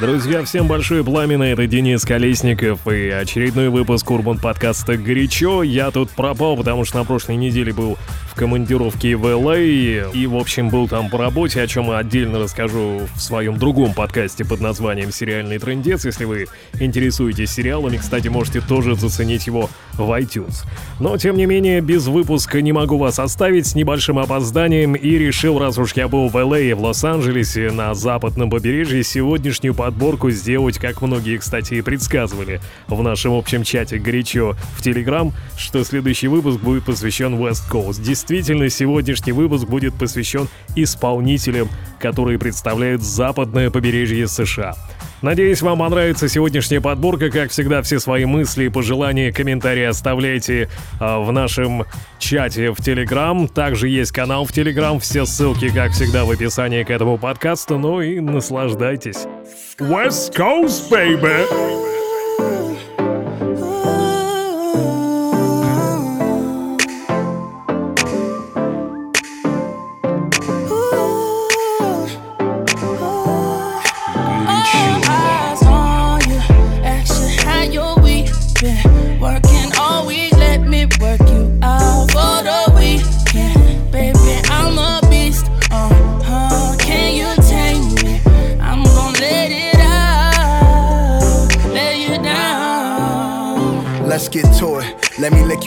Друзья, всем большое пламя, это Денис Колесников и очередной выпуск Урбан подкаста «Горячо». Я тут пропал, потому что на прошлой неделе был в командировке в ЛА и, в общем, был там по работе, о чем я отдельно расскажу в своем другом подкасте под названием «Сериальный трендец». Если вы интересуетесь сериалами, кстати, можете тоже заценить его в iTunes. Но, тем не менее, без выпуска не могу вас оставить с небольшим опозданием и решил, раз уж я был в ЛА в Лос-Анджелесе на западном побережье, сегодняшнюю подборку сделать, как многие, кстати, и предсказывали в нашем общем чате горячо в Телеграм, что следующий выпуск будет посвящен West Coast. Действительно, сегодняшний выпуск будет посвящен исполнителям, которые представляют западное побережье США. Надеюсь, вам понравится сегодняшняя подборка. Как всегда, все свои мысли, пожелания, комментарии оставляйте э, в нашем чате в Телеграм. Также есть канал в Телеграм. Все ссылки, как всегда, в описании к этому подкасту. Ну и наслаждайтесь. West Coast, baby!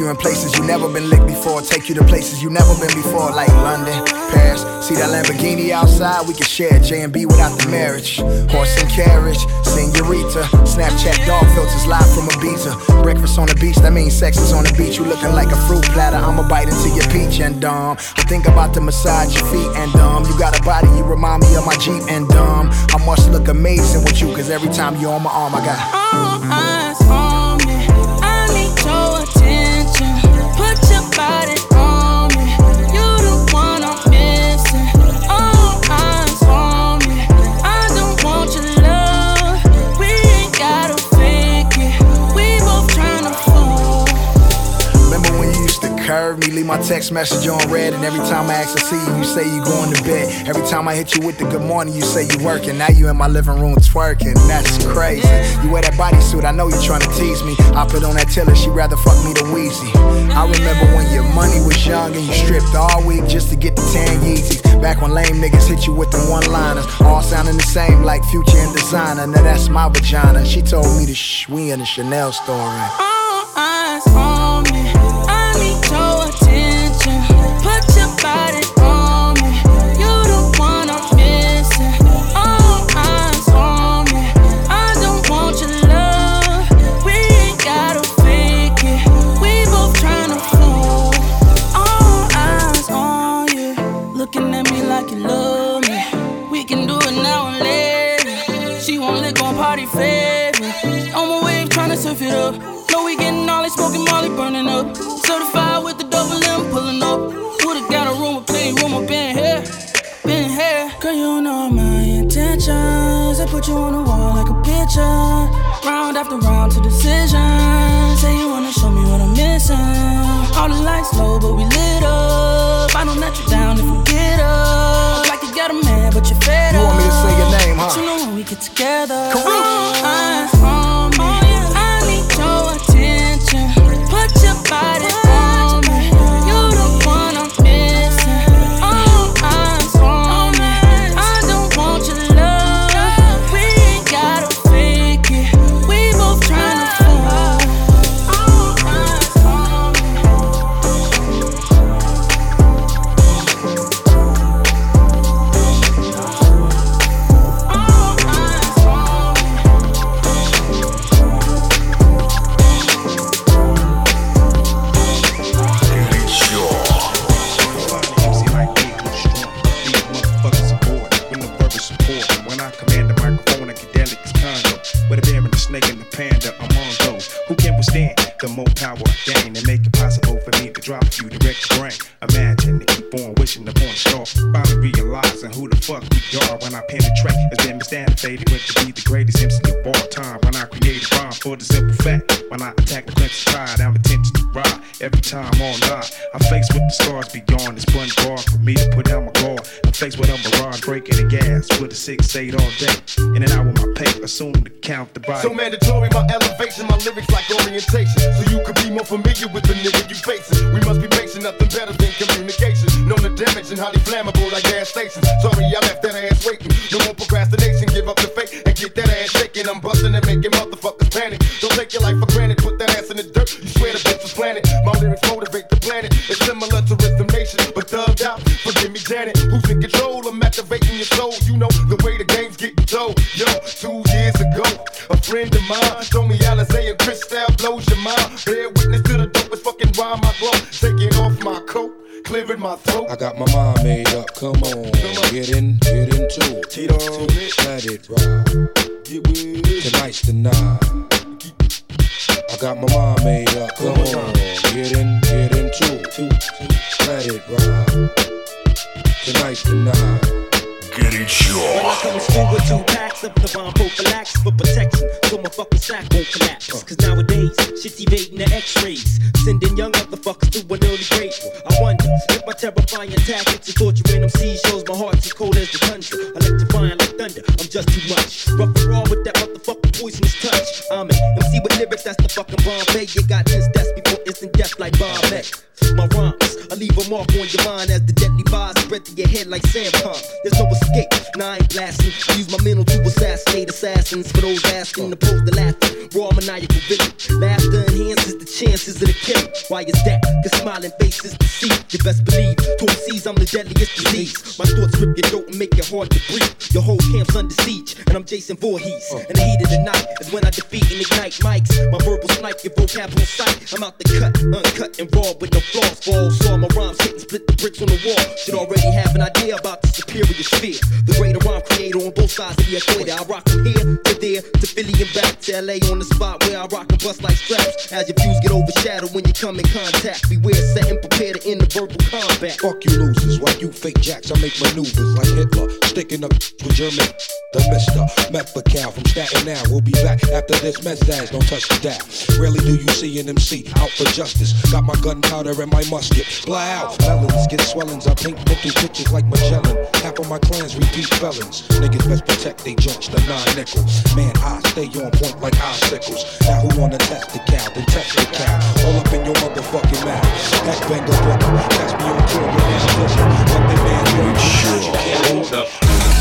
You in places you never been licked before. Take you to places you never been before, like London, Paris. See that Lamborghini outside? We can share J and B without the marriage. Horse and carriage, senorita. Snapchat dog filters live from Ibiza. Breakfast on the beach, that means sex is on the beach. You looking like a fruit platter. I'ma bite into your peach and dumb. I think about to massage your feet and dumb. You got a body, you remind me of my Jeep and dumb. I must look amazing with you, cause every time you're on my arm, I got oh, all eyes my text message on red. And every time I ask to see you, you say you going to bed. Every time I hit you with the good morning, you say you working. Now you in my living room twerking. That's crazy. You wear that bodysuit, I know you trying to tease me. I put on that tiller, she rather fuck me than Weezy. I remember when your money was young and you stripped all week just to get the tan Yeezys. Back when lame niggas hit you with the one liners, all sounding the same like future and Desiigner. Now that's my vagina. She told me to shh, we in the Chanel store. Put you on the wall like a picture. Round after round to decision. Say you wanna show me what I'm missing. All the lights low, but we lit up. I don't let you down if we get up. Like you got a man, but you're fed up. You want me to say your name, huh? But you know when we get together. Uh, highly flammable like gas stations. Sorry, I left that ass waiting. No more procrastination, give up the fake and get that ass shaking. I'm busting and making motherfuckers panic. Don't take your life for granted, put that ass in the dirt. You swear the bitch was planted. My lyrics motivate the planet. It's similar to Rhythm Nation, but thugged out. Forgive me, Janet. Who's in control? I'm activating your soul. You know the throat. I got my mind made up. Come on, get in, get into it. On it. Let it ride. Get with it. Tonight's the night. I got my mind made up. Come on, get in, get into it. Let it ride. Tonight's the night. City Chalk. When I come through with two packs of the bomb prophylax for protection, so my fucking sack won't collapse. Cause nowadays, shit's evading the x-rays, sending young motherfuckers to an early grave. I wonder if my terrifying tactics and torturing them seas shows my heart's as cold as the country. Electrifying like thunder, I'm just too much. Rough and raw with that motherfucking poisonous touch. I'm an MC with lyrics that's the fucking Bombay. You got this, that's before instant death like Bombay. My rhyme leave a mark on your mind as the deadly vibes spread to your head like sandpalm. There's no escape, now I ain't blasting. Use my mental to assassinate assassins. For those asking to pose the laughter, raw maniacal villain. The chances of the kill. Why is that? Cause smiling faces deceive. You best believe, to MCs I'm the deadliest disease. My thoughts rip your throat and make it hard to breathe. Your whole camp's under siege, and I'm Jason Voorhees. Oh. In the heat of the night is when I defeat and ignite mics. My verbal snipe, your vocab on sight. I'm out the cut, uncut and raw with no flaws. Falls, saw my rhymes hit and split the bricks on the wall. Should already have an idea about the superior sphere. The greater rhyme creator on both sides of the equator. I rock from here there to Philly and back to LA on the spot where I rock and bust like straps. As your views get overshadowed when you come in contact. Beware, set and prepare to end the verbal combat. Fuck you losers, while you fake jacks, I make maneuvers like Hitler, sticking up with German. The Mister Methacal from Staten Island. We'll be back after this mess. message. Don't touch the dial. Rarely do you see an MC out for justice. Got my gunpowder and my musket. Fly out, melons get swellings. I paint mental pictures like Magellan. Half of my clans repeat felons. Niggas best protect they junks, the nine nickel. Man, I stay on point like icicles. Now who wanna test the cow? Then test the cow. All up in your motherfucking mouth. That's banger booker. Catch me on tour with this vision. Let the man know you can't hold up.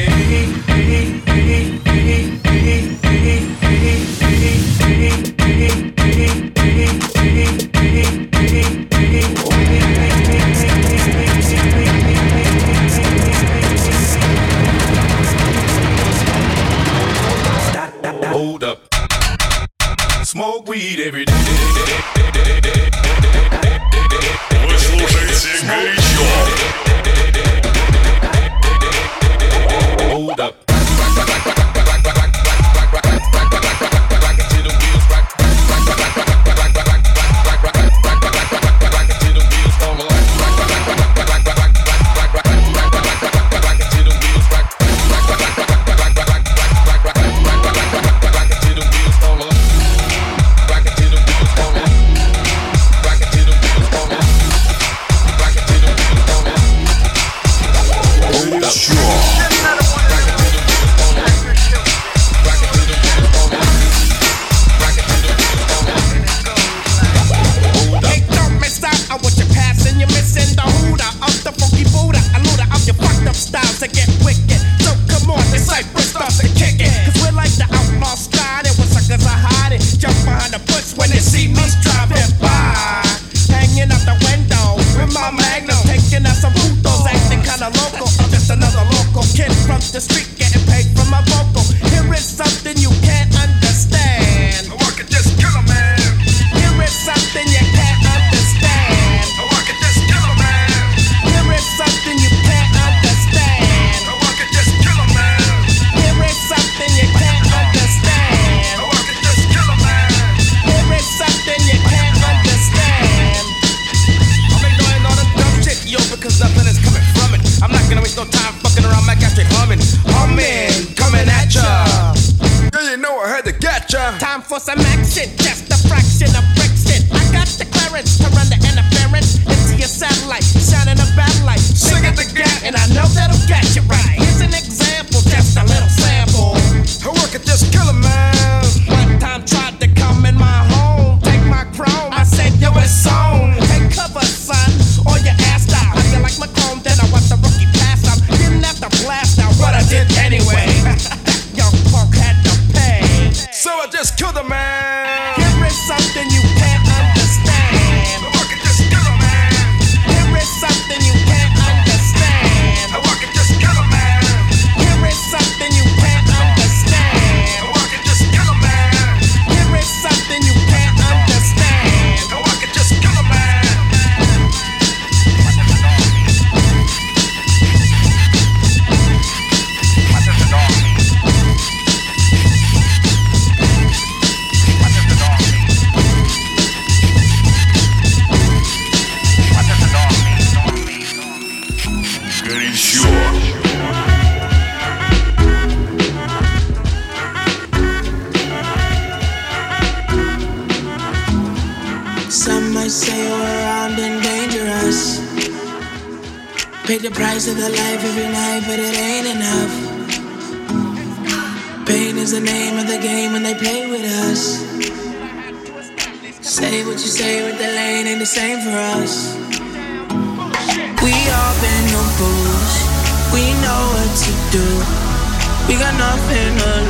I'm not gonna waste no time fucking around, My gastric humming. Humming, coming at ya. Yeah, you know I had to get ya. Time for some action, just a fraction of nothing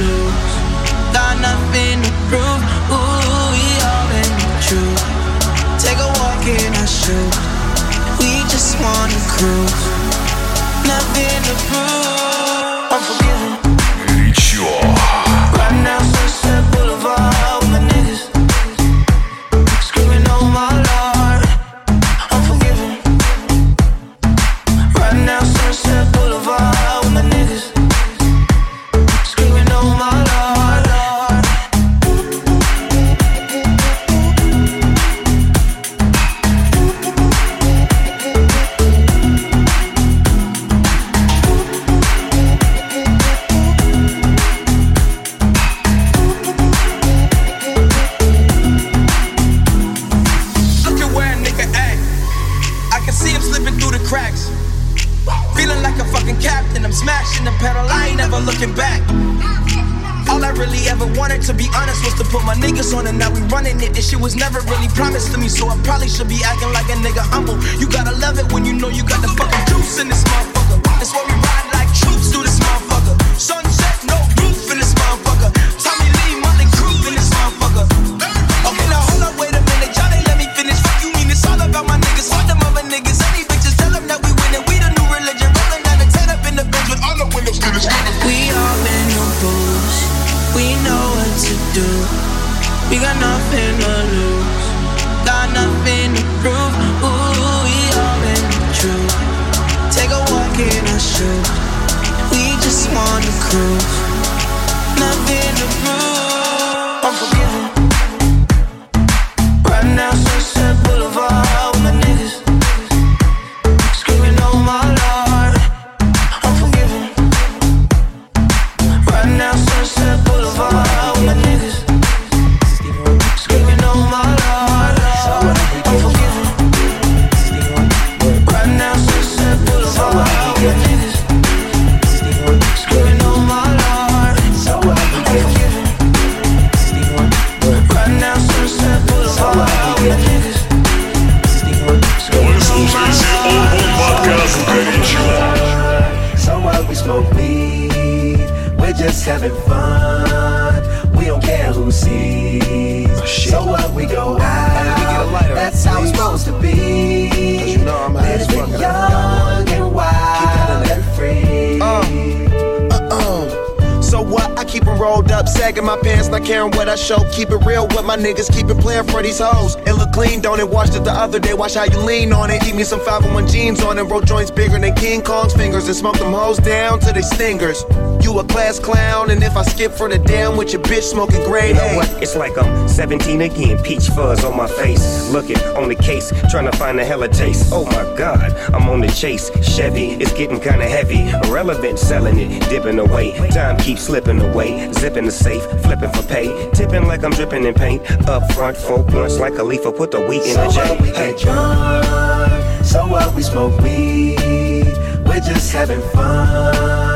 watch how you lean on it. Eat me some 501 jeans on it, roll joints bigger than King Kong's fingers, and smoke them hoes down to they stingers. You a class clown, and if I skip for the damn with your bitch smoking grade You know A. what? It's like I'm 17 again, peach fuzz on my face. Looking on the case, trying to find a hella taste. Oh my god, I'm on the chase. Chevy, it's getting kinda heavy. Irrelevant, selling it, dipping away. Time keeps slipping away. Zipping the safe, flipping for pay. Tipping like I'm dripping in paint. Up front, four blunts like a leaf, put the wheat in So the J. what we get drunk, so what we smoke weed, we're just having fun.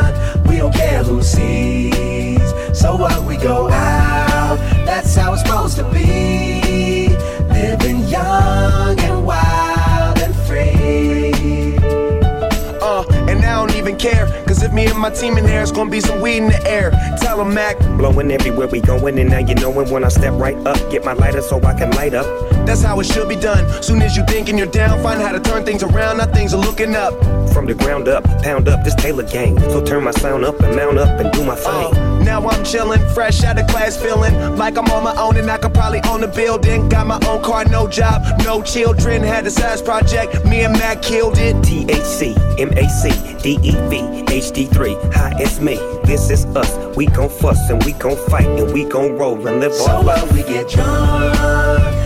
We don't care who sees. So what we go out, that's how it's supposed to be. Living young and wild and free. Uh, and I don't even care, cause if me and my team in there, it's gonna be some weed in the air. Tell 'em Mac, Blowing everywhere we going, and now you knowin' when I step right up. Get my lighter so I can light up. That's how it should be done. Soon as you thinking you're down, find how to turn things around, now things are looking up. From the ground up, pound up this Taylor gang. So turn my sound up and mount up and do my thing. Uh, now I'm chillin', fresh out of class, feeling like I'm on my own and I could probably own a building. Got my own car, no job, no children. Had a size project, me and Mac killed it. THC, MAC, DEV, HD3. Hi, it's me. This is us. We gon' fuss and we gon' fight and we gon' roll and live So our what life. we get drunk,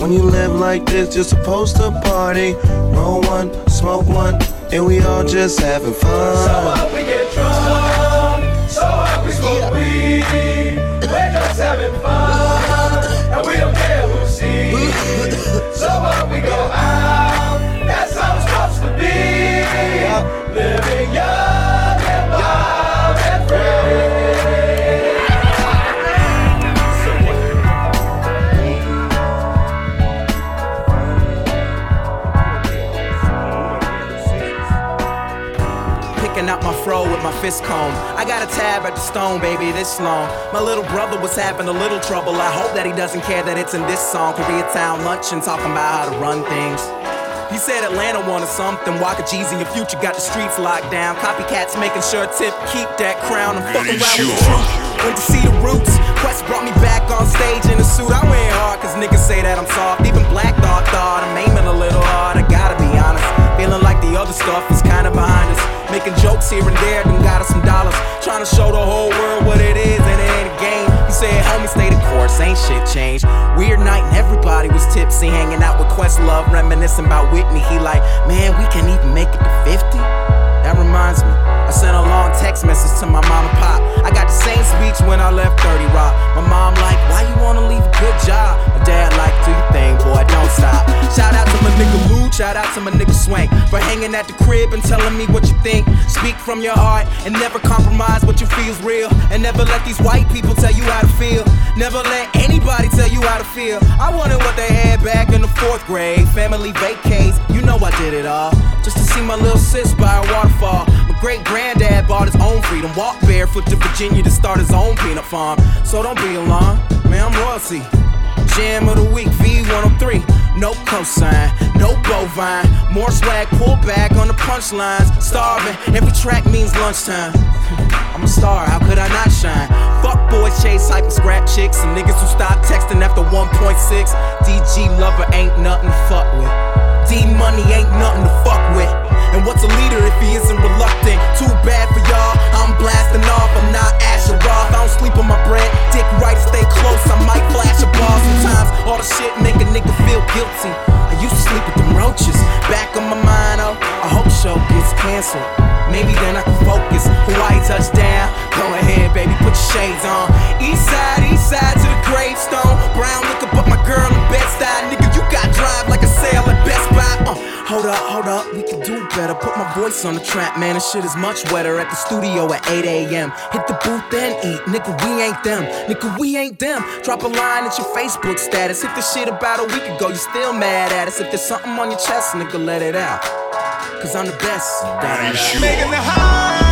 When you live like this, you're supposed to party. Roll one, smoke one, and we all just having fun. So my fro with my fist comb. I got a tab at the stone, baby, this long. My little brother was having a little trouble. I hope that he doesn't care that it's in this song. Koreatown luncheon talking about how to run things. He said Atlanta wanted something. Waka G's in your future got the streets locked down. Copycats making sure Tip keep that crown. I'm fucking around with the truth. Went to see the roots. Quest brought me back on stage in a suit. I went hard, cause niggas say that I'm soft. Even Black Dog thought I'm aiming a little hard. I gotta be honest. Feeling like the other stuff is kinda behind us. Making jokes here and there, then got us some dollars. Trying to show the whole world what it is, and it ain't a game. He said, homie, stay the course, ain't shit changed. Weird night, and everybody was tipsy, hanging out with Questlove, reminiscing about Whitney. He like, man, we can't even make it to 50. That reminds me, I sent a long text message to my mom and pop. I got the same speech when I left 30 Rock. My mom like, why you wanna leave a good job? My dad like, do your thing, boy, don't stop. Shout out to my nigga Lou, shout out to my nigga Swank for hanging at the crib and telling me what you think. Speak from your heart and never compromise what you feel's real. And never let these white people tell you how to feel. Never let anybody tell you how to feel. I wanted what they had back in the fourth grade. Family vacates, you know I did it all. Just to see my little sis by a waterfall. My great granddad bought his own freedom. Walked barefoot to Virginia to start his own peanut farm. So don't be alarmed, man, I'm royalty. Jam of the week, V103. No cosign, no bovine. More swag, pull back on the punchlines. Starving, every track means lunchtime. I'm a star, how could I not shine? Fuck boys, chase hype and scrap chicks. And niggas who stop texting after 1.6. DG lover ain't nothing to fuck with. D money ain't nothing to fuck with. And what's a leader if he isn't reluctant? Too bad for y'all, I'm blasting off. I'm not Asher Roth. I don't sleep on my bread. Dick right, stay close. I might flash a ball sometimes. All the shit make a nigga feel guilty. I used to sleep with them roaches. Back on my mind, oh, I hope show gets canceled. Maybe then I can focus. Hawaii touchdown. Go ahead, baby, put your shades on. East side, east side to the gravestone. Brown liquor, hold up, hold up, we can do better. Put my voice on the track, man. This shit is much wetter. At the studio at 8 a.m. Hit the booth and eat. Nigga, we ain't them. Nigga, we ain't them. Drop a line at your Facebook status. If this shit about a week ago, you still mad at us. If there's something on your chest, nigga, let it out. Cause I'm the best. Making the high.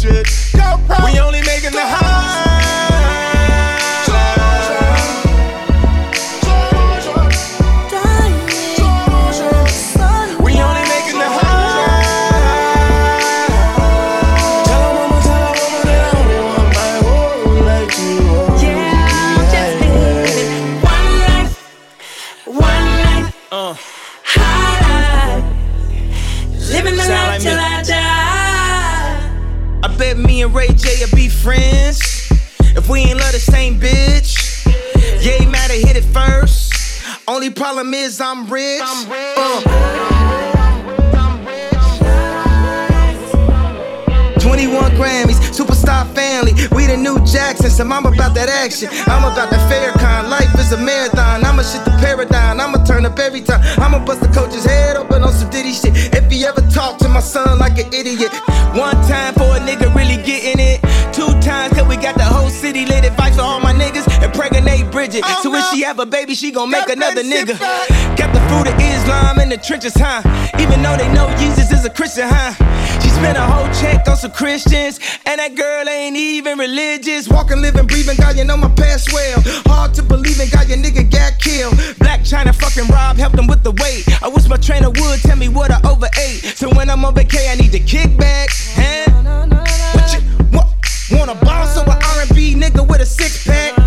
Think I should We only making the high. Friends if we ain't love the same bitch. Yeah, have hit it first. Only problem is I'm rich. Uh. We the new Jacksons, and I'm about that action. I'm about that fair kind. Life is a marathon. I'ma shit the paradigm. I'ma turn up every time. I'ma bust the coach's head open on some ditty shit. If he ever talk to my son like an idiot. One time for a nigga really getting it. Two times cause we got the whole city lit. Advice for all my niggas. and Impregnate Bridget. so if she have a baby, she gon' make another nigga. Got the fruit of Islam in the trenches, huh? Even though they know Jesus is a Christian, huh? She spent a whole check on some Christians, and that girl ain't even religious. Walking, living, breathing, God, you know my past well. Hard to believe in, God, your nigga got killed. Blac Chyna fucking Rob helped him with the weight. I wish my trainer would tell me what I overate. So when I'm on vacay, I need to kick back. Huh? What you what, wanna boss or a R&B nigga with a six pack?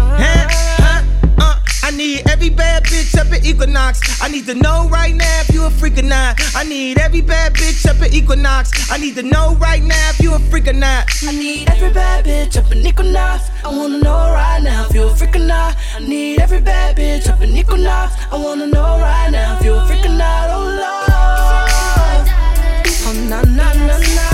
Need every bad bitch up at Equinox. I need to know right now if you a freak or not. I need every bad bitch up at Equinox. I need to know right now if you a freak or not. I need every bad bitch up in Equinox. I wanna know right now if you a freak or not. I need every bad bitch up in Equinox. I wanna know right now if you a freak or not. Oh Lord. Oh na na na na.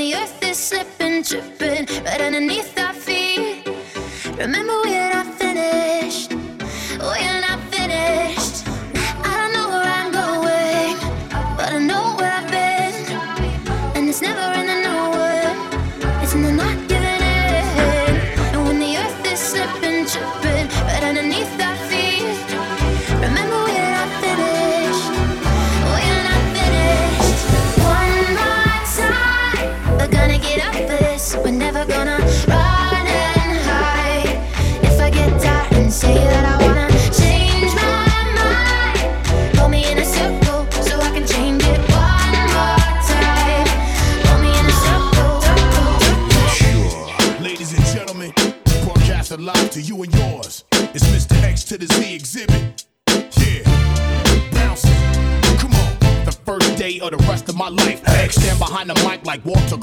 the earth is slipping, tripping right underneath our feet. Remember, we're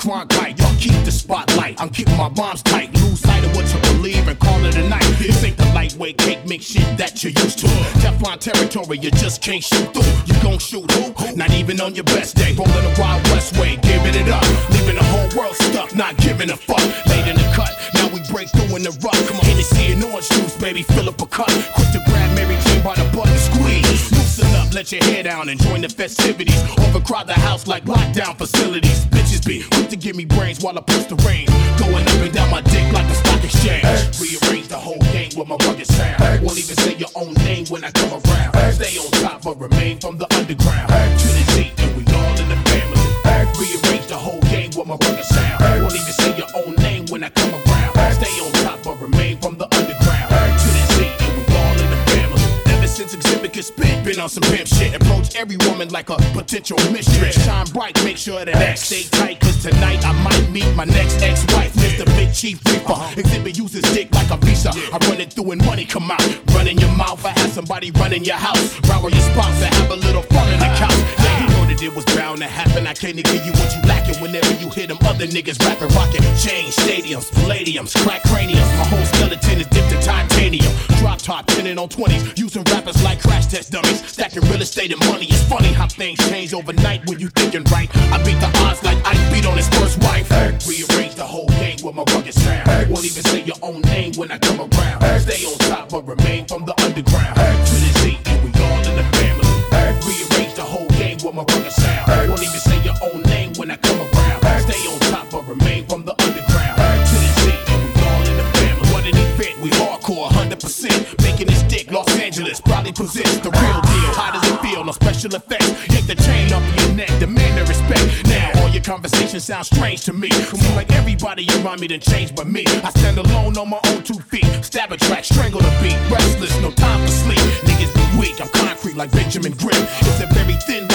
Cronkite. Y'all keep the spotlight. I'm keeping my bombs tight. Lose sight of what you believe and call it a night. This ain't the lightweight cake mix shit that you're used to. Teflon territory, you just can't shoot through. You gon' shoot who? Not even on your best day. Rolling the Wild West way, giving it up. Leaving the whole world stuck, not giving a fuck. Late in the cut, now we break through in the rough. Come on, Hennessy and orange juice, baby, fill up a cup. Quick to grab Mary Jane by the butt and squeeze. Loosen up, let your hair down and join the festivities. Overcrowd the house like give me brains while I push the been on some pimp shit. Approach every woman like a potential mistress. Shine bright, make sure that X stay tight. Cause tonight I might meet my next ex-wife, Mr. Big Chief Reaper. Uh-huh. Exhibit uses dick like a visa. I run it through and money come out. Run in your mouth, I have somebody run in your house. Round your spouse, I have a little fun in the couch. Yeah, that it was bound to happen. I can't give you what you lacking whenever you hear them other niggas rapping, rocking. Chains, stadiums, palladiums, crack craniums. My whole skeleton is dipped in titanium. Drop top, pinning on 20s. Using rappers like crash test dummies. Stacking real estate and money. It's funny how things change overnight when you thinking right. I beat the odds like Ike beat on his first wife. Rearrange the whole game with my rugged sound. Won't even say your own name when I come around. Stay on top but remain from the underground. To the Z and we whole game with my rugged sound. Won't even say your own name when I come around. Stay on top but remain from the underground. To the Z and we all in the family. What an event, we hardcore 100%. Making this dick Los Angeles probably possess the real deal. How does it feel? No special effects. Yank the chain off your neck, demand the respect. Now all your conversations sound strange to me. Seem like everybody around me done changed but me. I stand alone on my own two feet. Stab a track, strangle the beat. Restless, no time for sleep. Niggas be weak, I'm concrete like Benjamin Grimm. It's a very thin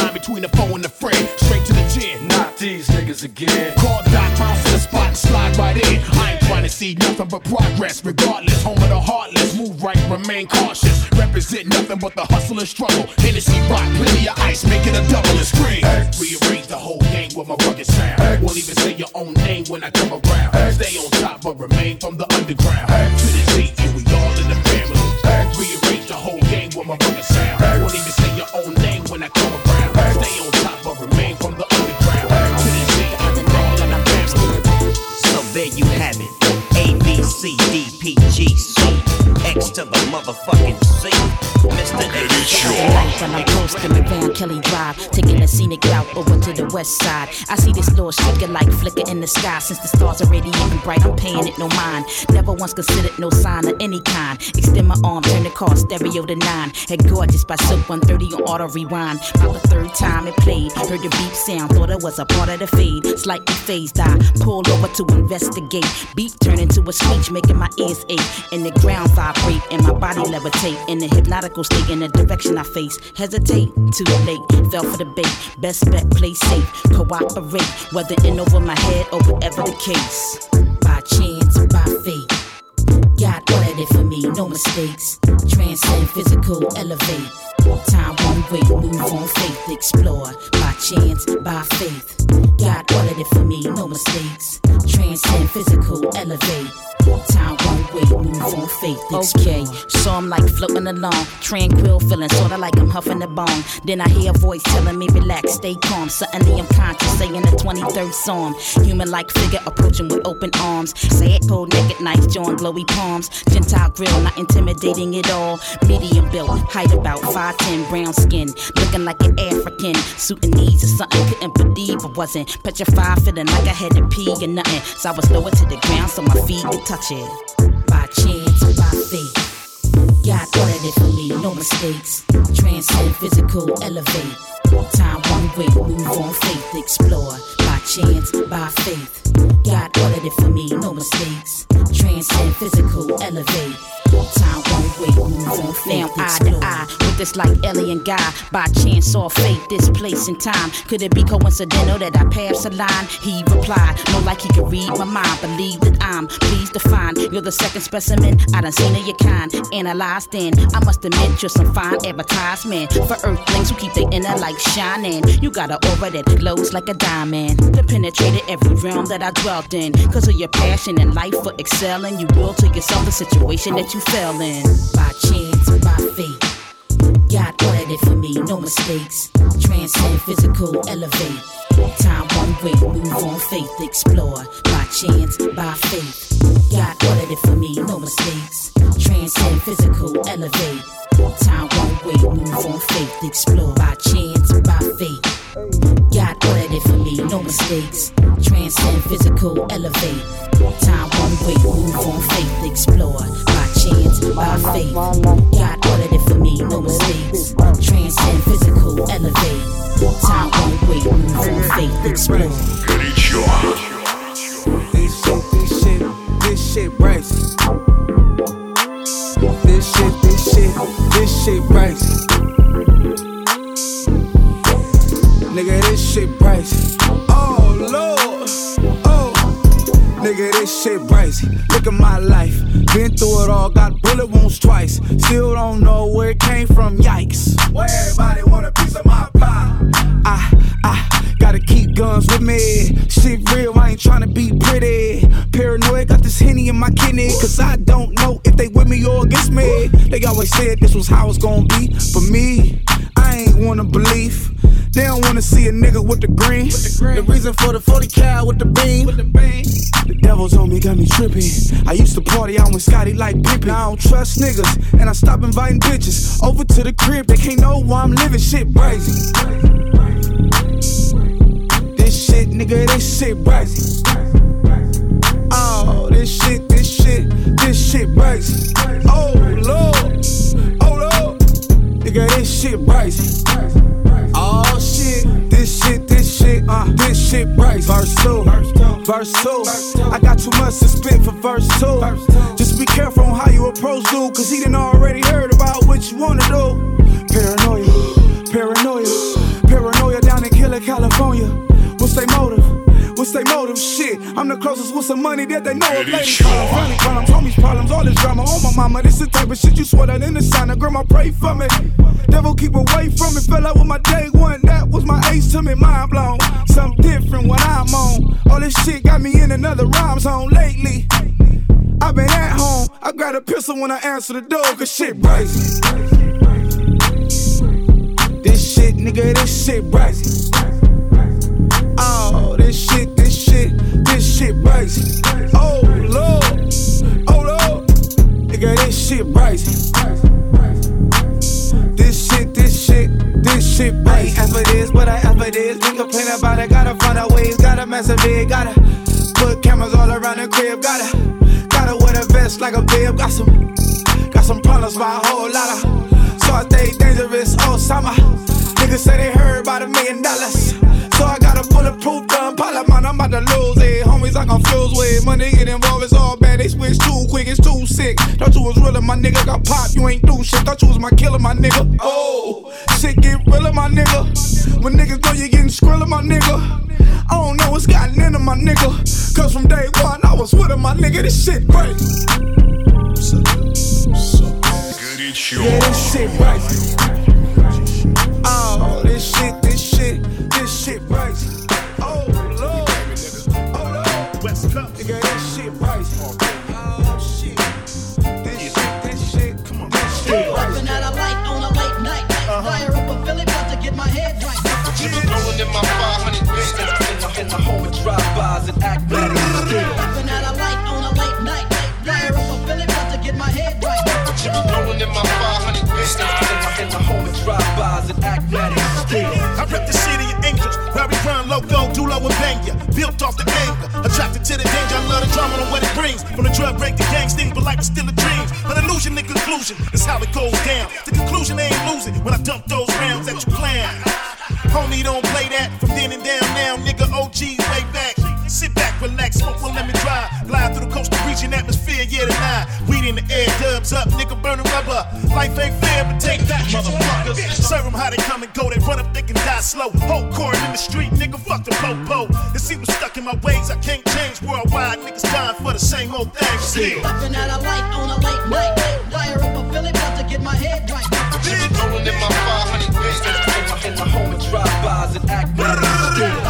between the foe and the friend. Straight to the chin. Not these niggas again. Call Doc, bounce to the spot and slide right in. I ain't trying to see nothing but progress. Regardless, home of the heartless. Move right, remain cautious. Represent nothing but the hustle and struggle. Hennessy rock, plenty of ice, make it a double and scream. Rearrange the whole game with my rugged sound. Won't even say your own name when I come around. Stay on top but remain from the underground. To the Z, and we all in the family. Rearrange the whole game with my rugged sound. Won't even I'm around Kelly Drive, taking a scenic route over to the west side. I see this little shaker like flicker in the sky. Since the stars are radiating bright, I'm paying it no mind. Never once considered no sign of any kind. Extend my arm, turn the car stereo to nine. Head gorgeous by Silk 130 on auto rewind. About the third time it played, heard the beep sound, thought it was a part of the fade. Slightly phased, I pulled over to investigate. Beep turned into a screech, making my ears ache. And the ground vibrate, and my body levitate. In the hypnotical state, in the direction I face. Hesitate, too late, fell for the bait. Best bet, play safe, cooperate. Whether in over my head or whatever the case. By chance, by fate. God ordered it for me, no mistakes. Transcend physical, elevate. Time one way, move on faith, explore. By chance, by faith. God ordered it for me, no mistakes. Transcend physical, elevate. Time one way, move on faith. Okay, so I'm like floating along, tranquil, feeling sorta like I'm huffing a bone. Then I hear a voice telling me relax, stay calm. Suddenly I'm conscious, saying the 23rd Psalm. Human like figure approaching with open arms. Say it cold, naked, nice, join glowy palms. Gentile grill, not intimidating at all. Medium built, height about 5'10, brown skin, looking like an African. Knees or something, couldn't believe I wasn't petrified, feeling like I had to pee or nothing. So I was lower to the ground so my feet could touch it. By chance, by faith. God ordered it for me, no mistakes. Transcend physical, elevate. Time one way, move on faith, explore. By chance, by faith. God ordered it for me, no mistakes. Transcend physical, elevate. Time on faith. Now with this like alien guy. By chance or fate, this place and time. Could it be coincidental that I passed a line? He replied, no, like he could read my mind. Believe that I'm pleased to find you're the second specimen I done seen of your kind. Analyzed in, I must admit you're some fine advertisement for earthlings who keep their inner light shining. You got an aura that glows like a diamond. That penetrated every realm that I dwelt in. Cause of your passion and life for excelling, you will to yourself the situation that you fell. By chance, by fate. God ordered it for me, no mistakes. Transcend physical, elevate. Time one way, move on faith, explore. By chance, by faith. God ordered it for me, no mistakes. Transcend physical, elevate. Time one way, move on faith, explore. By chance, by faith. No mistakes. Transcend physical, elevate. Time one way, move on faith, explore. By chance, by faith. God ordered it for me, no mistakes. Transcend physical, elevate. Time one way, move on faith, explore. This shit, this shit, this shit brazy. This shit, this shit, this shit brazy. Nigga, this shit brazy. Look at my life. Been through it all, got bullet wounds twice. Still don't know where it came from, yikes. Where everybody want a piece of my pie. I, I gotta keep guns with me. Shit real, I ain't tryna be pretty. Paranoid, got this henny in my kidney. Cause I don't know if they with me or against me. They always said this was how it's gonna be. For me, I ain't wanna believe. They don't wanna see a nigga with the green. The reason for the 40 cal with the beam. With The devil's on me, got me tripping. I used to party out with Scotty like Pippin. I don't trust niggas, and I stop inviting bitches over to the crib. They can't know why I'm living shit crazy. This shit, nigga, this shit brazy. Oh, this shit, this shit, this shit brazy. Oh lord, oh lord, nigga, this shit brazy. Oh shit, this shit, this shit, uh, this shit. Verse two, verse two. I got too much to spit for verse two. Just be careful on how you approach dude, cause he done already heard about what you wanna do. Paranoia, paranoia, paranoia down in Killer, California. What's their motive? What's their motive? Shit, I'm the closest with some money that they know of. Lady problems, family problems, homies problems, all this drama on my mama. This the type of shit you swear that in the sign. of grandma pray for me. Devil keep away from me. Fell out with my day one. That was my ace to me, mind blown. Something different when I'm on. All this shit got me in another rhyme zone lately. I've been at home. I grab a pistol when I answer the door, cause shit brazy. This shit, nigga, this shit brazy. Oh, this shit, this shit, this shit brazy. Oh lord, oh lord, nigga, this shit brazy. This shit, this shit, this shit brazy. I ever this, what I ever this. We complain about it, gotta find a ways, gotta mess a big, gotta put cameras all around the crib, gotta, gotta wear a vest like a bib. Got some, got some problems, my whole lot of. So I stay dangerous, Osama. Niggas say they heard about a million dollars. So I got a bulletproof gun, Parliament, I'm about to lose I confused with. money. Get involved, it's all bad. They switch too quick, it's too sick. Thought you was real, my nigga got popped. You ain't do shit. Thought you was my killer, my nigga. Oh, shit get real, my nigga. When niggas know you getting skrilla, my nigga. I don't know what's gotten into my nigga. Cause from day one, I was with him, my nigga. This shit right. Yeah, this shit right. All oh, this shit I rep the city of angels, where and. Built off the anger, attracted to the danger. I love the drama and what it brings. From the drug break to but it's still a dream. An illusion conclusion is how it goes down. The conclusion ain't losing when I dump those rounds that you plan. Homie, don't back, relax, smoke one, let me drive. Glide through the coastal region atmosphere, yeah, tonight. Weed in the air, dubs up, nigga burning rubber. Life ain't fair, but take that, motherfuckers. Serve them how they come and go, they run up, they can die slow. Whole court in the street, nigga, fuck the popo. It seems I'm stuck in my ways, I can't change worldwide. Niggas dying for the same old thing still. Popping out a light on a late night. Fire up a Philly about to get my head right. Rolling in my 500 In my home and drive-bys and act better.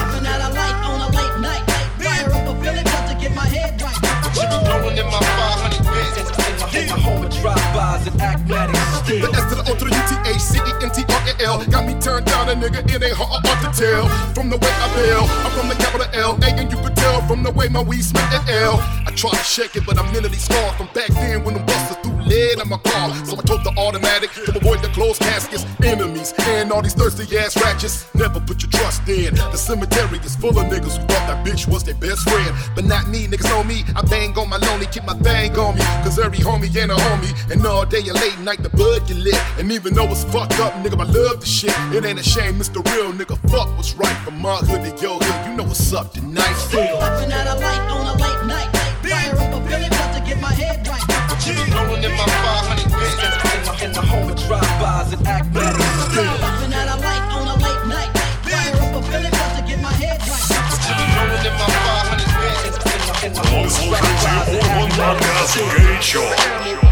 A nigga. It ain't hard to tell from the way I bail. I'm from the capital L, A, and you could tell from the way my weed smell at L. I try to shake it, but I'm mentally scarred from back then when the busters in my car. So I told the automatic to avoid the closed caskets, enemies, and all these thirsty ass ratchets. Never put your trust in. The cemetery is full of niggas who thought that bitch was their best friend, but not me. Niggas know me. I bang on my lonely, keep my thing on me, cause every homie ain't a homie. And all day and late night the bud get lit. And even though it's fucked up, nigga, I love the shit. It ain't a shame, Mr. Real nigga. Fuck what's right from my hood to your hood. You know what's up tonight. Popping out a light on a late night. act better. Stopping at a light on a late night. Fire up a Philip to get my head right. Throwing in my 500 bands. One, four, three, two, or one, nine, thousand, eight, y'all.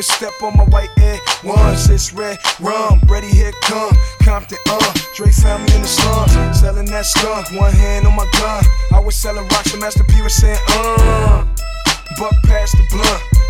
Step on my white air once, it's red rum. Ready, here come Compton, uh. Dre found me in the slums, selling that skunk. One hand on my gun. I was selling rocks, and Master P was saying, uh. Buck past the blunt.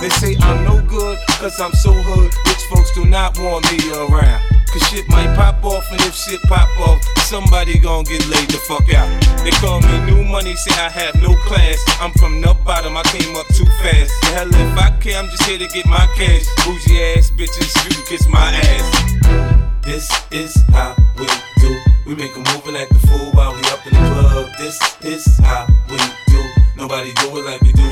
They say I'm no good, cause I'm so hood. Rich folks do not want me around. Cause shit might pop off, and if shit pop off, somebody gon' get laid the fuck out. They call me new money, say I have no class. I'm from the bottom, I came up too fast. The hell if I care, I'm just here to get my cash. Bougie ass bitches, you can kiss my ass. This is how we do. We make a move and act the fool while we up in the club. This is how we do. Nobody do it like we do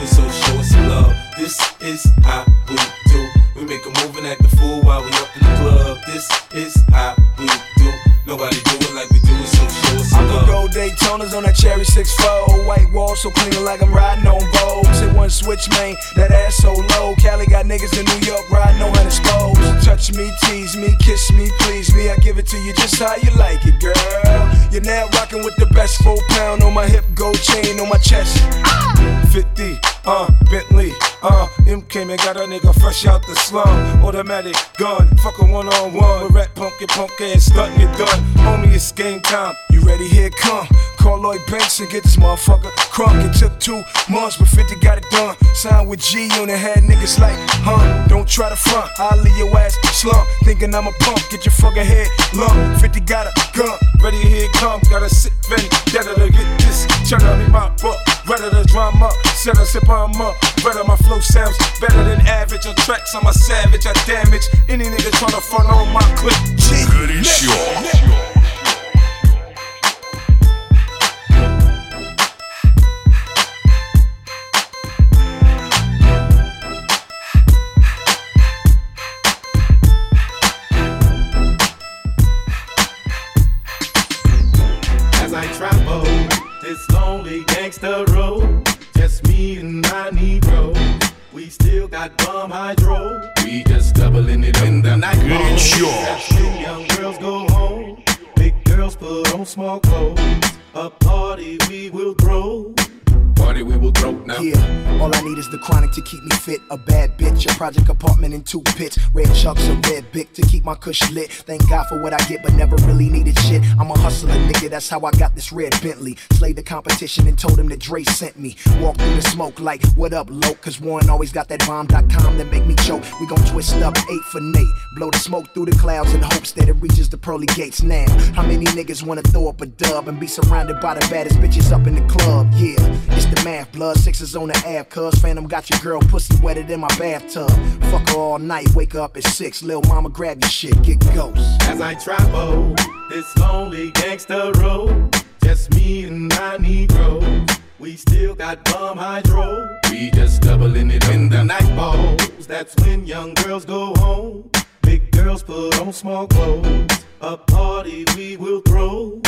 This is how we do. We make a move and act the fool while we up in the club. This is how we do. Nobody do it like we do it, so show us some I love. put gold Daytonas on that cherry 6 4 white wall so clean like I'm riding on Vogue. Say one switch, man, that ass so low. Cali got niggas in New York riding on unexposed. Touch me, tease me, kiss me, please me. I give it to you just how you like it, girl. You're now rocking with the best four pound on my hip, gold chain on my chest. 50, uh, Bentley, uh, M came and got a nigga fresh out the slum. Automatic gun, fuck a one on one. With rat punk, get punk ass, stuntin' it done. Homie, it's game time. You ready? Here come. Call Lloyd Banks and get this motherfucker crunk. It took two months, but 50 got it done. Signed with G on the head, niggas like, huh? Don't try to front, I'll leave your ass slump. Thinking I'm a punk, get your fucking head lump. 50 got a gun, ready here come. Gotta sit vendetta to get this. Turn up in my book, rather the drama. Set a sip on up, rather my flow sounds better than average. On tracks, I'm a savage, I damage any nigga tryna front on my clip. G. Good as the road. Just me and my Negro. We still got bomb hydro. We just doubling it in the night. Good and sure. Young girls go home. Big girls put on small clothes. A party we will throw. Party we will now. Yeah, all I need is the chronic to keep me fit. A bad bitch, a project apartment in two pits. Red chucks, a red bic to keep my cush lit. Thank God for what I get, but never really needed shit. I'm a hustler, nigga, that's how I got this red Bentley. Slayed the competition and told him that Dre sent me. Walk through the smoke like, what up, low? Cause Warren always got that bomb.com that make me choke. We gon' twist up eight for Nate. Blow the smoke through the clouds in hopes that it reaches the pearly gates now. How many niggas wanna throw up a dub and be surrounded by the baddest bitches up in the club? Yeah, it's the math, blood sixes on the app, cuz Phantom got your girl pussy wetted in my bathtub. Fuck her all night, wake up at six, lil mama grab your shit, get ghost. As I travel this lonely gangster road, just me and my Negro. We still got bum hydro. We just doubling it in the night balls. That's when young girls go home. Big girls put on small clothes. A party we will throw.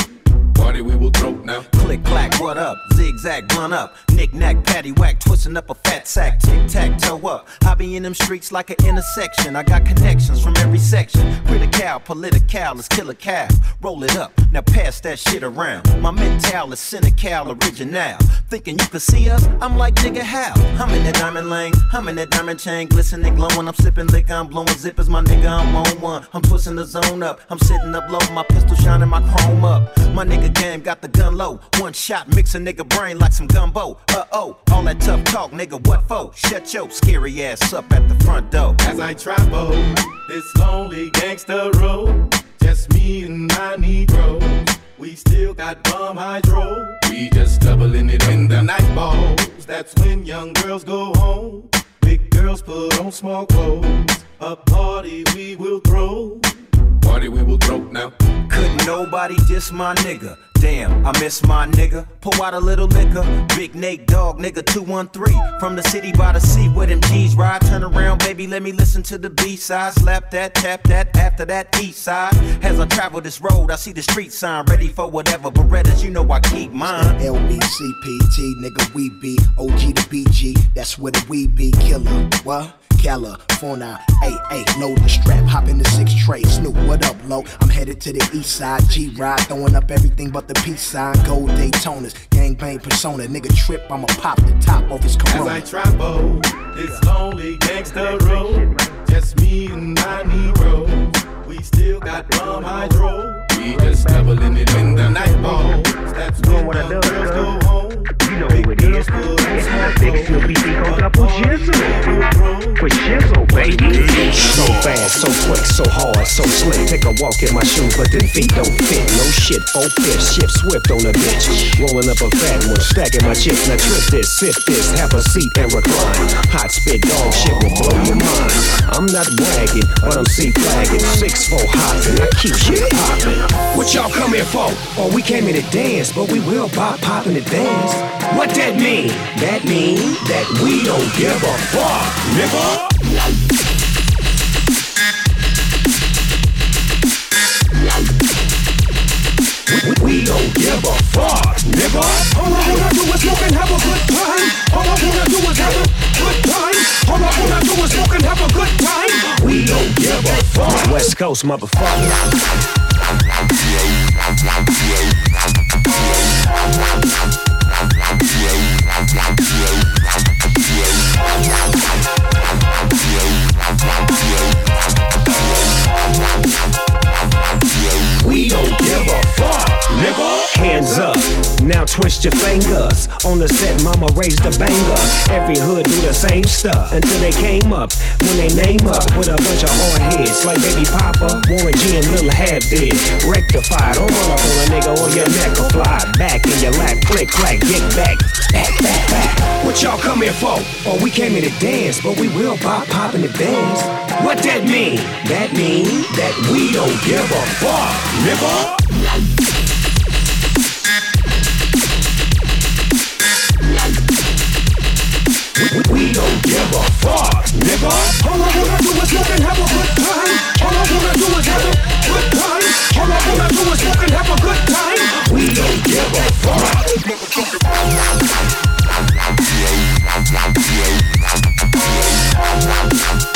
Party we will throw now. Click clack, what up? Zigzag, blunt up. Knick knack, patty whack, twisting up a fat sack. Tic tac, toe up. I be in them streets like an intersection. I got connections from every section. Critical, political, let's kill a cow. Roll it up, now pass that shit around. My mental is cynical, original. Thinking you could see us? I'm like nigga how? I'm in that diamond lane, I'm in that diamond chain, glistening, glowing. I'm sipping liquor, I'm blowing zippers, my nigga, I'm on one. I'm twisting the zone up, I'm sitting up low, my pistol shining, my chrome up. My nigga game got the gun low. One shot, mix a nigga brain like some gumbo. Uh oh, all that tough talk, nigga, what for? Shut your scary ass up at the front door. As I travel this lonely gangster road, just me and my Negro. We still got bum hydro. We just doubling it in the night balls. That's when young girls go home. Big girls put on small clothes. A party we will throw. Party we will throw now. Couldn't nobody diss my nigga. Damn, I miss my nigga. Pour out a little liquor. Big Nate Dogg, nigga 213. From the city by the sea where them G's ride. Turn around, baby, let me listen to the B side. Slap that, tap that, after that east side. As I travel this road, I see the street sign. Ready for whatever. Berettas, you know I keep mine. LBCPT, nigga, we be OG to BG. That's where the we be killer. What? California, hey, hey, load the strap, hop in the six tray. Snoop, what up, low? I'm headed to the east side, G ride, throwing up everything but the peace sign. Gold Daytonas, gangbang persona, nigga trip, I'ma pop the top off his As. I travel this lonely gangster road, just me and my Negro. We still got bum hydro. We just doubling it in the night balls. That's when young girls go home. You know who it is. It's the big CBC contra pro Jizzle. For Jizzle, baby. So fast, so quick, so hard, so slick. Take a walk in my shoes, but them feet don't fit. No shit, four fifths, shift swift on the bitch. Rolling up a fat one, stacking my chips. Now trip this, sip this, have a seat and recline. Hot spit dog shit will blow your mind. I'm not bragging, but I'm sea flagging. Six four hopping, I keep shit popping. What y'all come here for? Oh, we came here to dance, but we will pop popping to dance. What that mean? That mean that we don't give a fuck, nigga. We- We don't give a fuck, nigga. nigga. All I wanna do is smoke and have a good time. All I wanna do is have a good time. All I wanna do is smoke and have a good time. We don't give a fuck. West Coast motherfucker. Your fingers. On the set, mama raised a banger. Every hood do the same stuff until they came up. When they name up with a bunch of hard heads, like Baby Papa, Warren G, and Half did. Rectified, don't run up on a nigga or your neck will fly back in your lap. Click, clack, get back, back, back, back. What y'all come here for? Oh, we came here to dance, but we will pop, pop in advance. What that mean? That mean that we don't give a fuck, nigga. We, don't give a fuck, nigga. All I wanna do is and have a good time. All I wanna do is have a good time. All I wanna do is and have a good time. We don't give a fuck.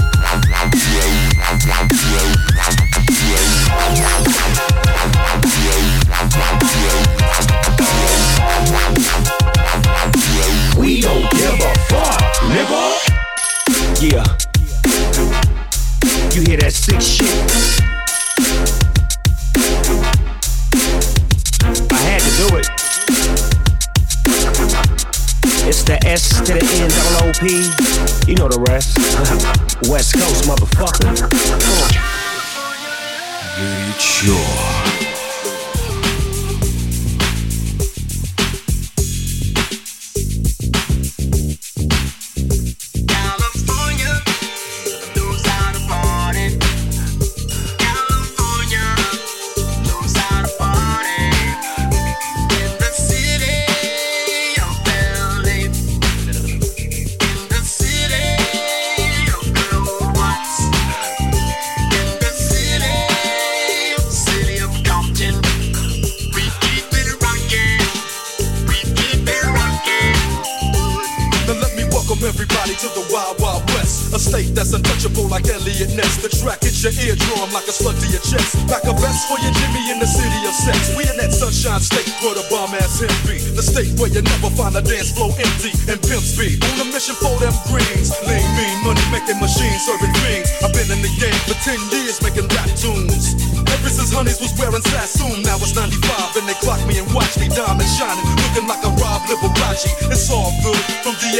Yeah. You hear that sick shit? I had to do it. It's the S to the N double O P. You know the rest. West Coast motherfucker. Горячо.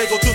Diego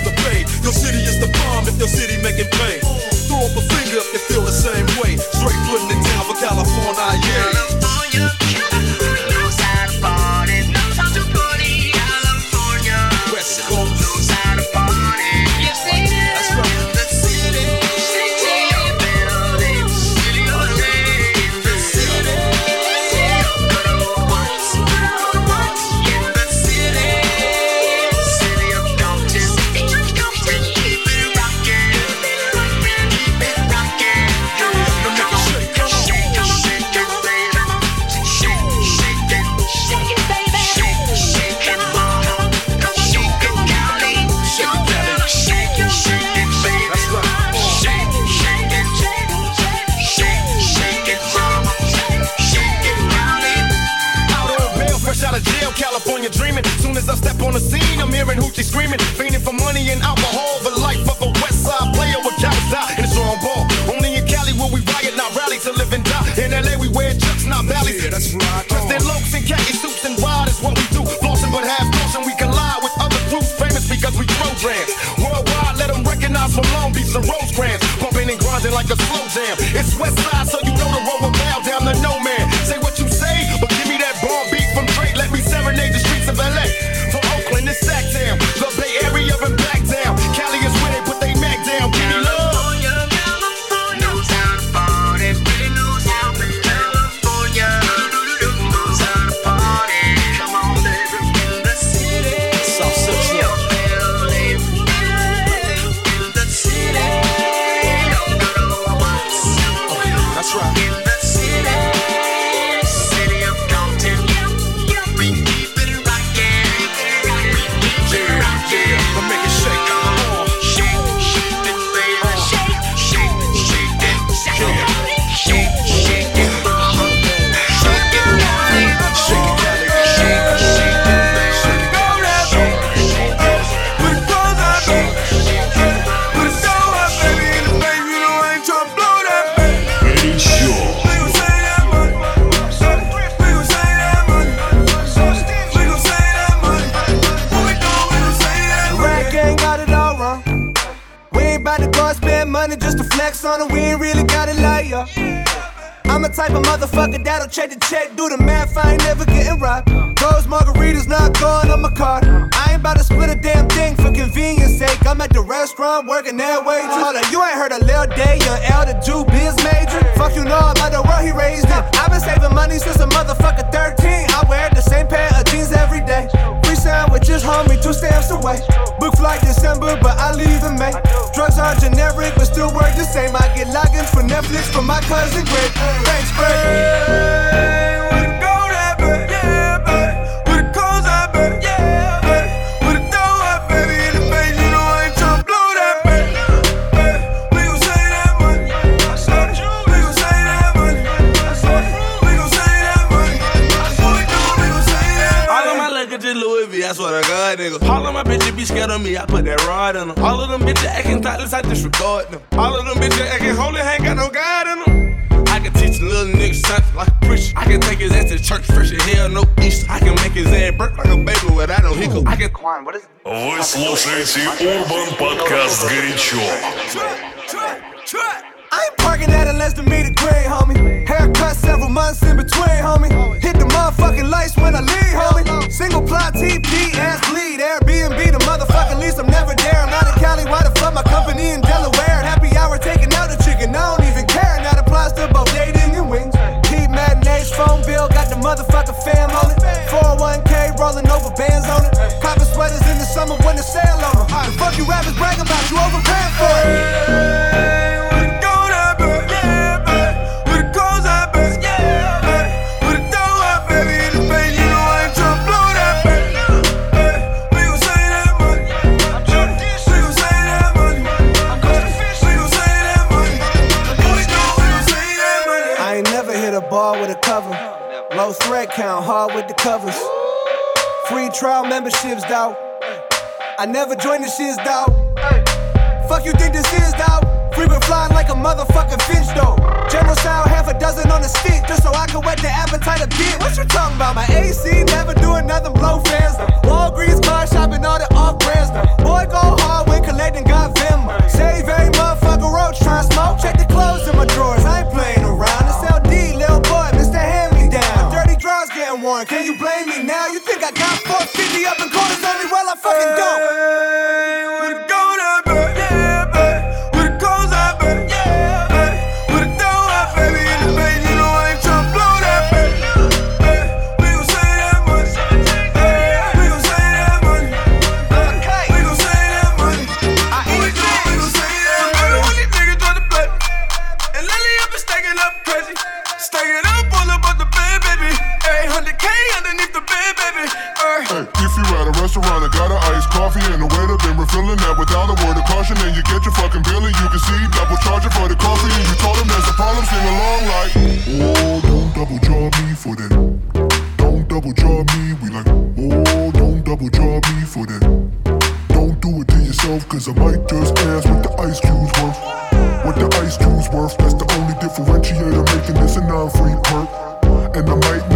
on the scene, I'm hearing hoochie screaming, fiending for money and alcohol. The life of a West Side player with cowards out in the strong ball. Only in Cali will we riot, not rally to live and die. In LA we wear chucks, not valleys. Yeah, that's right. Dressed in lokes and khaki suits and ride is what we do. Flossing but half caution, we collide with other groups famous because we throw drams. Worldwide, let them recognize from Long Beach to Rosecrans. Pumping and grinding like a slow jam. It's West Side, so you know the road a motherfucker that'll check the check, do the math, I ain't never getting robbed. Those margaritas not going on my card. I ain't about to split a damn thing for convenience sake. I'm at the restaurant working that way. Hold on, you ain't heard a Lil Day, your elder Jew biz acting thoughtless, I disregard them. All of them bitches acting holy, ain't got no God in them. I can teach a little nigga something like a preacher. I can take his ass to church fresh as hell, no Easter. I can make his ass burp like a baby without no hiccup. I can. What is Вы слушаете Урбан Подкаст «Горячо». Count, hard with the covers. Free trial memberships, though. I never joined the shiz, dawg. Fuck you think this is, dawg? Frequent flying like a motherfucking finch, though. General style, half a dozen on the stick, just so I can whet the appetite a bit. What you talking about? My AC never doing nothing, blow fans. though. Walgreens car shopping, all the off brands. though. Boy, go hard when collecting, got Venmo. Save every motherfucker roach, try smoke. Check the clothes in my drawers, I ain't playing around. Worn, can you blame me now? You think I got 450 up in corners on me? Well, I fucking don't. Restaurant and got an iced coffee and the waiter been refilling that without a word of caution, And you get your fucking bill and you can see double charging for the coffee and you told him there's a problem, sing along like, oh, don't double charge me for that. Don't double charge me. We like, oh, don't double jaw me for that. Don't do it to yourself, cause I might just ask what the ice cube's worth. What the ice cube's worth, that's the only differentiator making this a non-free perk. And I might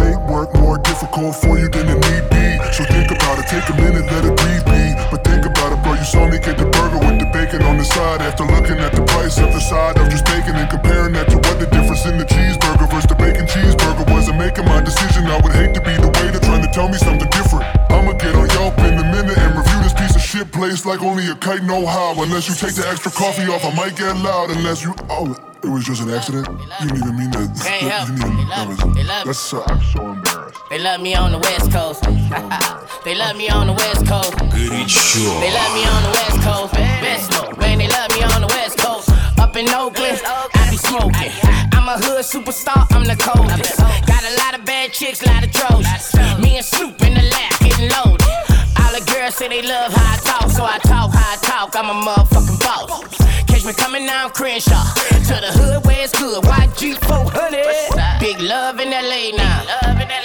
difficult for you than it need be. So think about it, take a minute, let it breathe be. But think about it, bro, you saw me get the burger with the bacon on the side. After looking at the price of the side of just bacon and comparing that to what the difference in the cheeseburger versus the bacon cheeseburger was. And making my decision, I would hate to be the waiter trying to tell me something different. I'ma get on Yelp in a minute and review this piece of shit place like only a kite know how. Unless you take the extra coffee off, I might get loud. Unless you, oh, it it was just an accident. You didn't even mean that. Can't help. You didn't even love, they love That's so, I'm so embarrassed. They love me on the West Coast. they love me on the West Coast. Good sure. They love me on the West Coast. Best know, man, they love me on the West Coast. Up in Oakland, I be smoking. I'm a hood superstar, I'm the coldest. Got a lot of bad chicks, lot of trojans. Me and Snoop in the lab, getting loaded. All the girls say they love how I talk, so I talk how I talk. I'm a motherfucking boss. Me coming down Crenshaw to the hood where it's good. YG 400. Big love in LA now.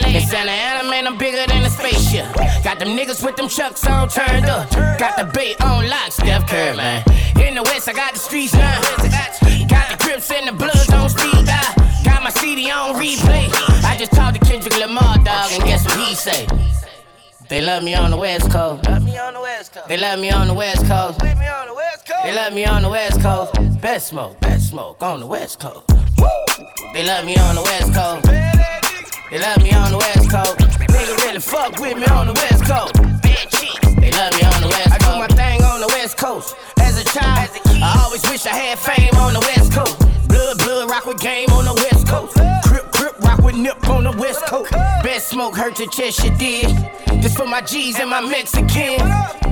In Santa Ana, man, I'm bigger than a spaceship. Got them niggas with them chucks on turned up. Got the bait on lock, Steph Curry, man. In the West, I got the streets now. Got the grips and the bloods on speed dial. Got my CD on replay. I just talked to Kendrick Lamar, dog, and guess what he say? They love me on the West Coast. They love me on the West Coast. They love me on the West Coast. They love me on the West Coast. Best smoke, best best smoke on the West Coast. They love me on the West Coast. They love me on the West Coast. Nigga really fuck with me on the West Coast. They love me on the West Coast. I do my thing on the West Coast. As a child, I always wish I had fame on the West Coast. Blood, blood, rock with game on the West Coast. Crip, crip, rock with nip on the West Coast. Best smoke hurt your chest, you did. This for my G's and my Mexican.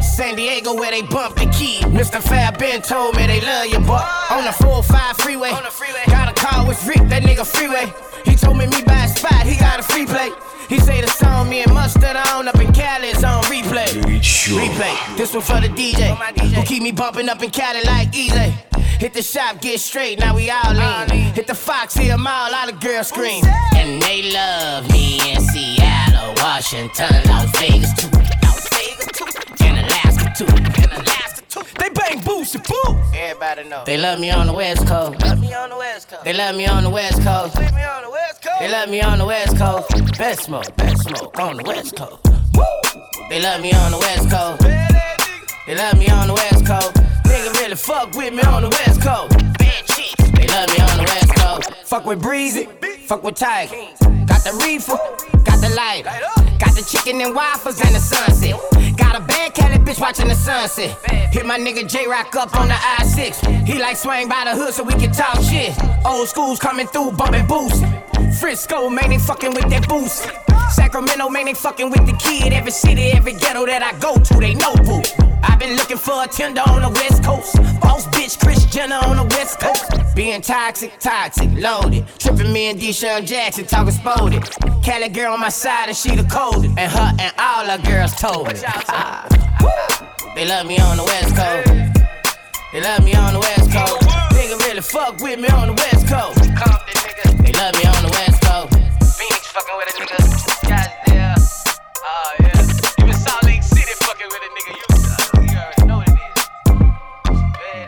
San Diego where they bump the key. Mr. Fab Ben told me they love you, boy. On the 405 freeway. Got a call with Rick, that nigga freeway. He told me me buy a spot, he got a free play. He say the song me and Mustard on up in Cali is on replay. Replay. This one for the DJ who keep me bumping up in Cali like easy. Hit the shop, get straight, now we all in. Hit the Fox, hit them all, all the girls scream. And they love me in Seattle, Washington, Las Vegas too. Las Vegas too. And Alaska too. And Alaska too. They bang boost and boo. Everybody know. They love me on the West Coast. Love me on the West Coast. They love me on the West Coast. Leave me on the West Coast. They love me on the West Coast. Best smoke, best smoke on the West Coast. Woo! They love me on the West Coast. They love me on the West Coast. Nigga really fuck with me on the West Coast. Bad chicks. They love me on the West Coast. Fuck with Breezy. Fuck with Tiger. Got the reefer. Got the lighter. Got the chicken and waffles and the sunset. Got a bad Cali bitch watching the sunset. Hit my nigga J Rock up on the I 6. He like swing by the hood so we can talk shit. Old schools coming through, bumping boost. Frisco, man, they fucking with that boost. Sacramento, man, they fucking with the kid. Every city, every ghetto that I go to, they know boo. I've been looking for a tender on the West Coast. Boss bitch, Kris Jenner on the West Coast. Being toxic, toxic, loaded. Tripping me and DeSean Jackson, talking spotted. Cali girl on my side and she the coldest. And her and all her girls told me. Ah. They love me on the West Coast. They love me on the West Coast. Nigga really fuck with me on the West Coast. They love me on the West Coast. Phoenix fucking with a nigga. Goddamn. Oh yeah.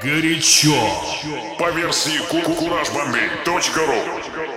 Горячо. По версии куражбомби.ру